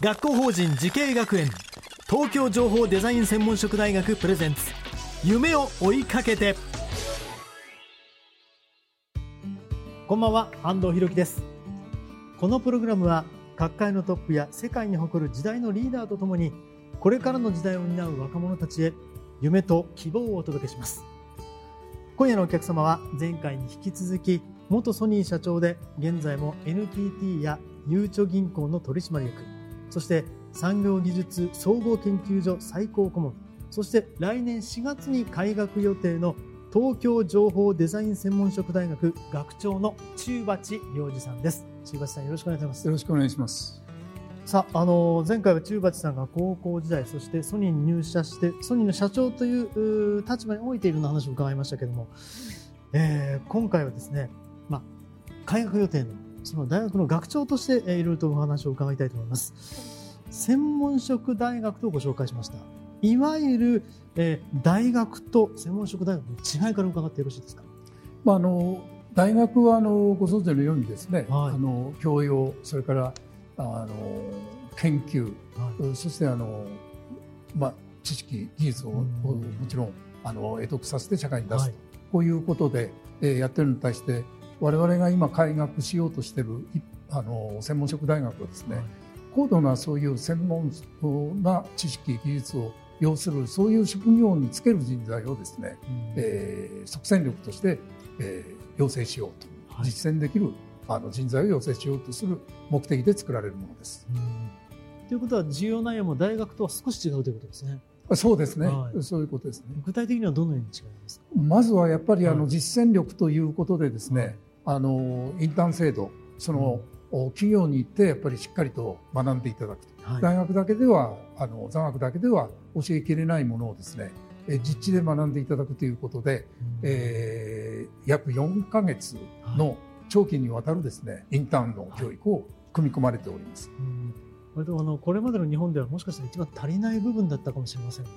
学校法人慈恵学園。東京情報デザイン専門職大学プレゼンツ。夢を追いかけて。こんばんは安藤博樹です。このプログラムは各界のトップや世界に誇る時代のリーダーとともにこれからの時代を担う若者たちへ夢と希望をお届けします。今夜のお客様は前回に引き続き元ソニー社長で現在も NTT やゆうちょ銀行の取締役。そして産業技術総合研究所最高顧問。そして来年4月に開学予定の東京情報デザイン専門職大学学長の中鉢良二さんです。中鉢さんよろしくお願いします。よろしくお願いします。さあ、あの前回は中鉢さんが高校時代そしてソニーに入社してソニーの社長というう立場においていろんな話を伺いましたけども、えー今回はですね、まあ、開学予定のその大学の学長として、えーいろいろとお話を伺いたいと思います。専門職大学とご紹介しました。いわゆる、えー大学と専門職大学の違いから伺ってよろしいですか？まああの大学はあのご存知のようにですね、はい。あの教養それからあの研究、はい。そしてあのまあ知識技術を、うん。もちろんあの得得させて社会に出すと、はい。こういうことで、えーやってるのに対して我々が今開学しようとしているいあの専門職大学はですね、はい。高度なそういう専門な知識技術を要するそういう職業につける人材をですね、うん。えー即戦力として、えー養成しようと、はい。実践できるあの人材を養成しようとする目的で作られるものです。うん。ということは授業内容も大学とは少し違うということですね。そうですね、はい。そういうことですね。具体的にはどのように違いますか？まずはやっぱりあのはい。実践力ということでですね、はいあのインターン制度その、お企業に行ってやっぱりしっかりと学んでいただくと、はい。大学だけではあの座学だけでは教えきれないものをですねえ実地で学んでいただくということで、えー約4ヶ月の長期にわたるですねインターンの教育を組み込まれております。うん割とあのこれまでの日本ではもしかしたら一番足りない部分だったかもしれませんよね。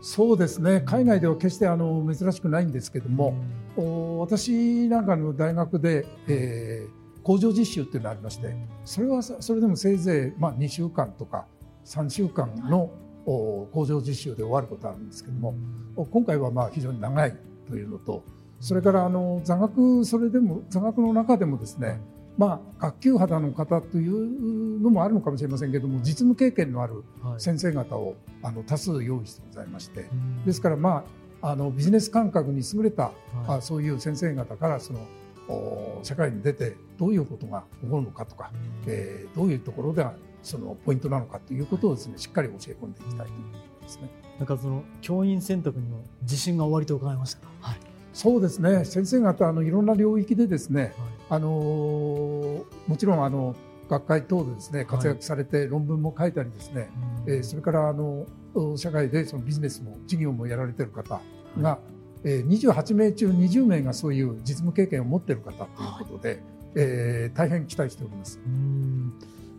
そうですね。海外では決してあの珍しくないんですけども、お私なんかの大学で、えー工場実習っていうのがありましてそれはさそれでもせいぜい、まあ、2週間とか3週間の、お工場実習で終わることあるんですけども、お今回はまあ非常に長いというのとそれからあの座学それでも座学の中でもですね、まあ、学級肌の方というのもあるのかもしれませんけども実務経験のあるはい先生方をあの多数用意してございましてうんですから、まあ、あのビジネス感覚に優れた、はいあそういう先生方からそのお社会に出てどういうことが起こるのかとか、えーどういうところではそのポイントなのかということをですねしっかり教え込んでいきたいということですね。なんかその教員選択にも自信が終わりと伺いましたが。はい。そうですね。先生方あのいろんな領域でですね、はい。あのーもちろんあの学会等でですね活躍されて論文も書いたりですね、えーそれからあのお社会でそのビジネスも事業もやられている方が、えー28名中20名がそういう実務経験を持っている方ということで、えー大変期待しております。うん。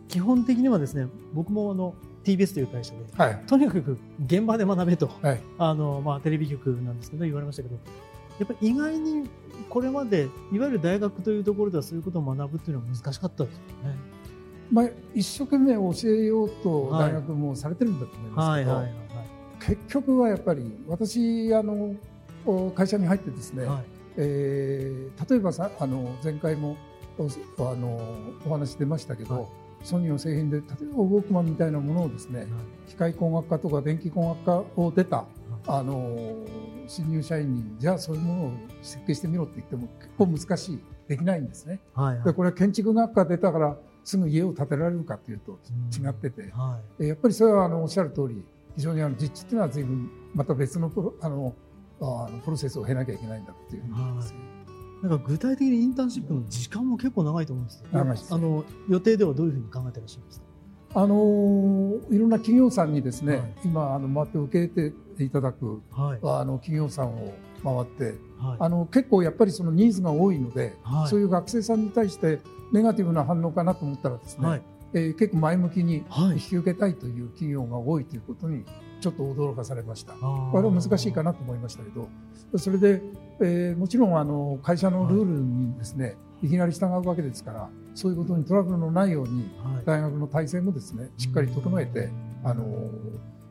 基本的にはですね僕もあの TBS という会社ではい、とにかく現場で学べと。はい。あの、まあ、テレビ局なんですけど言われましたけどやっぱり意外にこれまでいわゆる大学というところではそういうことを学ぶっていうのは難しかったですよね。まあ、一生懸命教えようとはい。大学もされてるんだと思いますけど、はい結局はやっぱり私あのお会社に入ってですね、はい。えー例えばさあの前回もおあのお話出ましたけど、はい。ソニーの製品で例えばウォークマンみたいなものをですね、機械工学科とか電気工学科を出たあの新入社員にじゃあそういうものを設計してみろって言っても結構難しいできないんですね。はいはいでこれは建築学科出たからすぐ家を建てられるかというと違ってて、はえやっぱりそれはあのおっしゃる通り非常にあの実地っていうのは随分また別のプロあのあのプロセスを経なきゃいけないんだっていうふうに思います、い。なんか具体的にインターンシップの時間も結構長いと思うんですよ。長いですあの予定ではどういうふうに考えてらっしゃいますか？あのいろんな企業さんにですね、はい今あの回って受けていただくはい。あの企業さんを回ってはい。あの結構やっぱりそのニーズが多いので、はいそういう学生さんに対してネガティブな反応かなと思ったらですね、はい。えー結構前向きにはい引き受けたいという企業が多いということにちょっと驚かされました。あこれは難しいかなと思いましたけど、それで、えーもちろんあの会社のルールにですね、い、きなり従うわけですから、そういうことにトラブルのないように、はい。大学の体制もですね、しっかり整えて、あの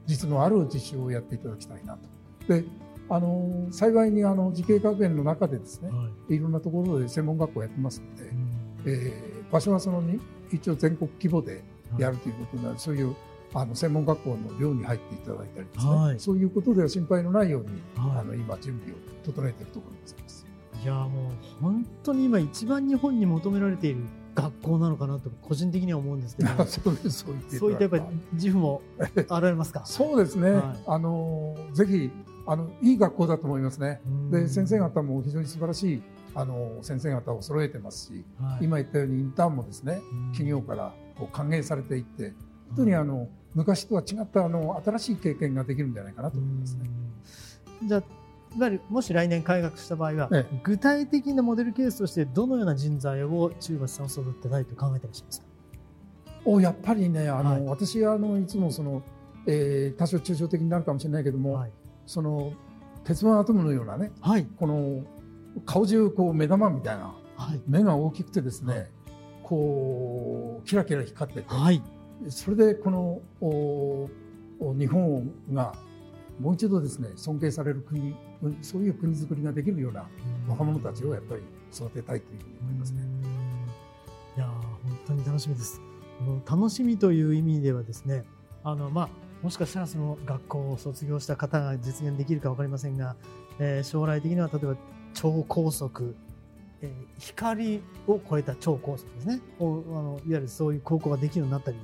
実のある実習をやっていただきたいなと。で、あの幸いにあの慈恵学園の中でですね、はい。いろんなところで専門学校やってますのでう、ん。えー場所はそのに一応全国規模でやるということなので、そういうあの専門学校の寮に入っていただいたりですね、はい。そういうことでは心配のないように、はい。あの今準備を整えているところでございます。いやもう本当に今一番日本に求められている学校なのかなと個人的には思うんですけど。そうそう言っていそういったやっぱり自負もあられますか？そうですね、はい。あのぜひあのいい学校だと思いますね。で先生が、方も非常に素晴らしいあの先生方を揃えてますし、はい。今言ったようにインターンもですねうん。企業からこう歓迎されていって本当にあの昔とは違ったあの新しい経験ができるんじゃないかなと思いますね。うん。じゃあいわゆるもし来年開学した場合は、え具体的なモデルケースとしてどのような人材を中橋さんを育てたいと考えていらっしますか？おやっぱりねあの、はい。私はあのいつもその、えー多少抽象的になるかもしれないけども、はい、その鉄腕アトムのようなねはい。この顔中こう目玉みたいなはい。目が大きくてですね、はい。こうキラキラ光ってて、はい。それでこのおお日本がもう一度ですね尊敬される国そういう国づくりができるような若者たちをやっぱり育てたいというふうに思いますね。いや本当に楽しみです。楽しみという意味ではですね、あのまあもしかしたらその学校を卒業した方が実現できるかわかりませんが、えー将来的には例えば超高速、えー光を超えた超高速ですね。をあのいわゆるそういう高校ができるようになったり、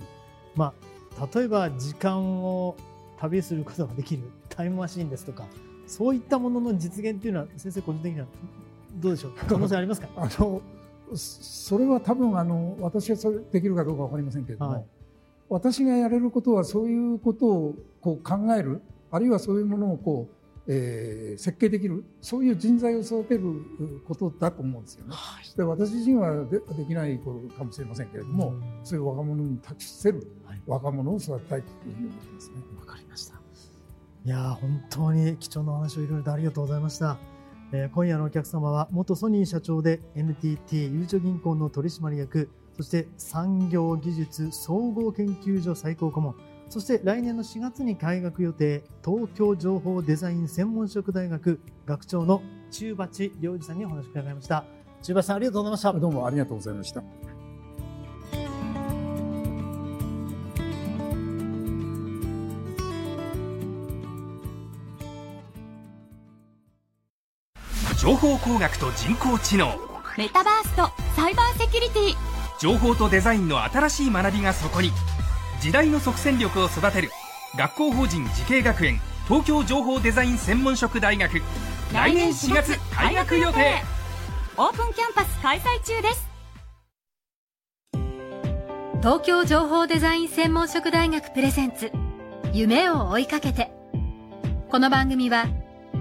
まあ例えば時間を旅することができるタイムマシーンですとか、そういったものの実現っていうのは先生個人的にはどうでしょう？可能性ありますか？あのそそれは多分あの私はそれできるかどうかわかりませんけれども、はい私がやれることはそういうことをこう考えるあるいはそういうものをこう、えー設計できるそういう人材を育てることだと思うんですよね。で私自身はでできないことかもしれませんけれども、そういう若者に託せるはい若者を育てたいというふうに思ってますね。わかりました。いやー本当に貴重なお話をいろいろとありがとうございました。えー今夜のお客様は元ソニー社長で NTT ゆうちょ銀行の取締役、そして産業技術総合研究所最高顧問、そして来年の4月に開学予定東京情報デザイン専門職大学学長の中鉢良二さんにお話を伺いました。中鉢さんありがとうございました。どうもありがとうございました。情報工学と人工知能。メタバースとサイバーセキュリティ。情報とデザインの新しい学びがそこに。時代の即戦力を育てる。学校法人慈恵学園。東京情報デザイン専門職大学。来年4月開学予定。オープンキャンパス開催中です。東京情報デザイン専門職大学プレゼンツ。夢を追いかけて。この番組は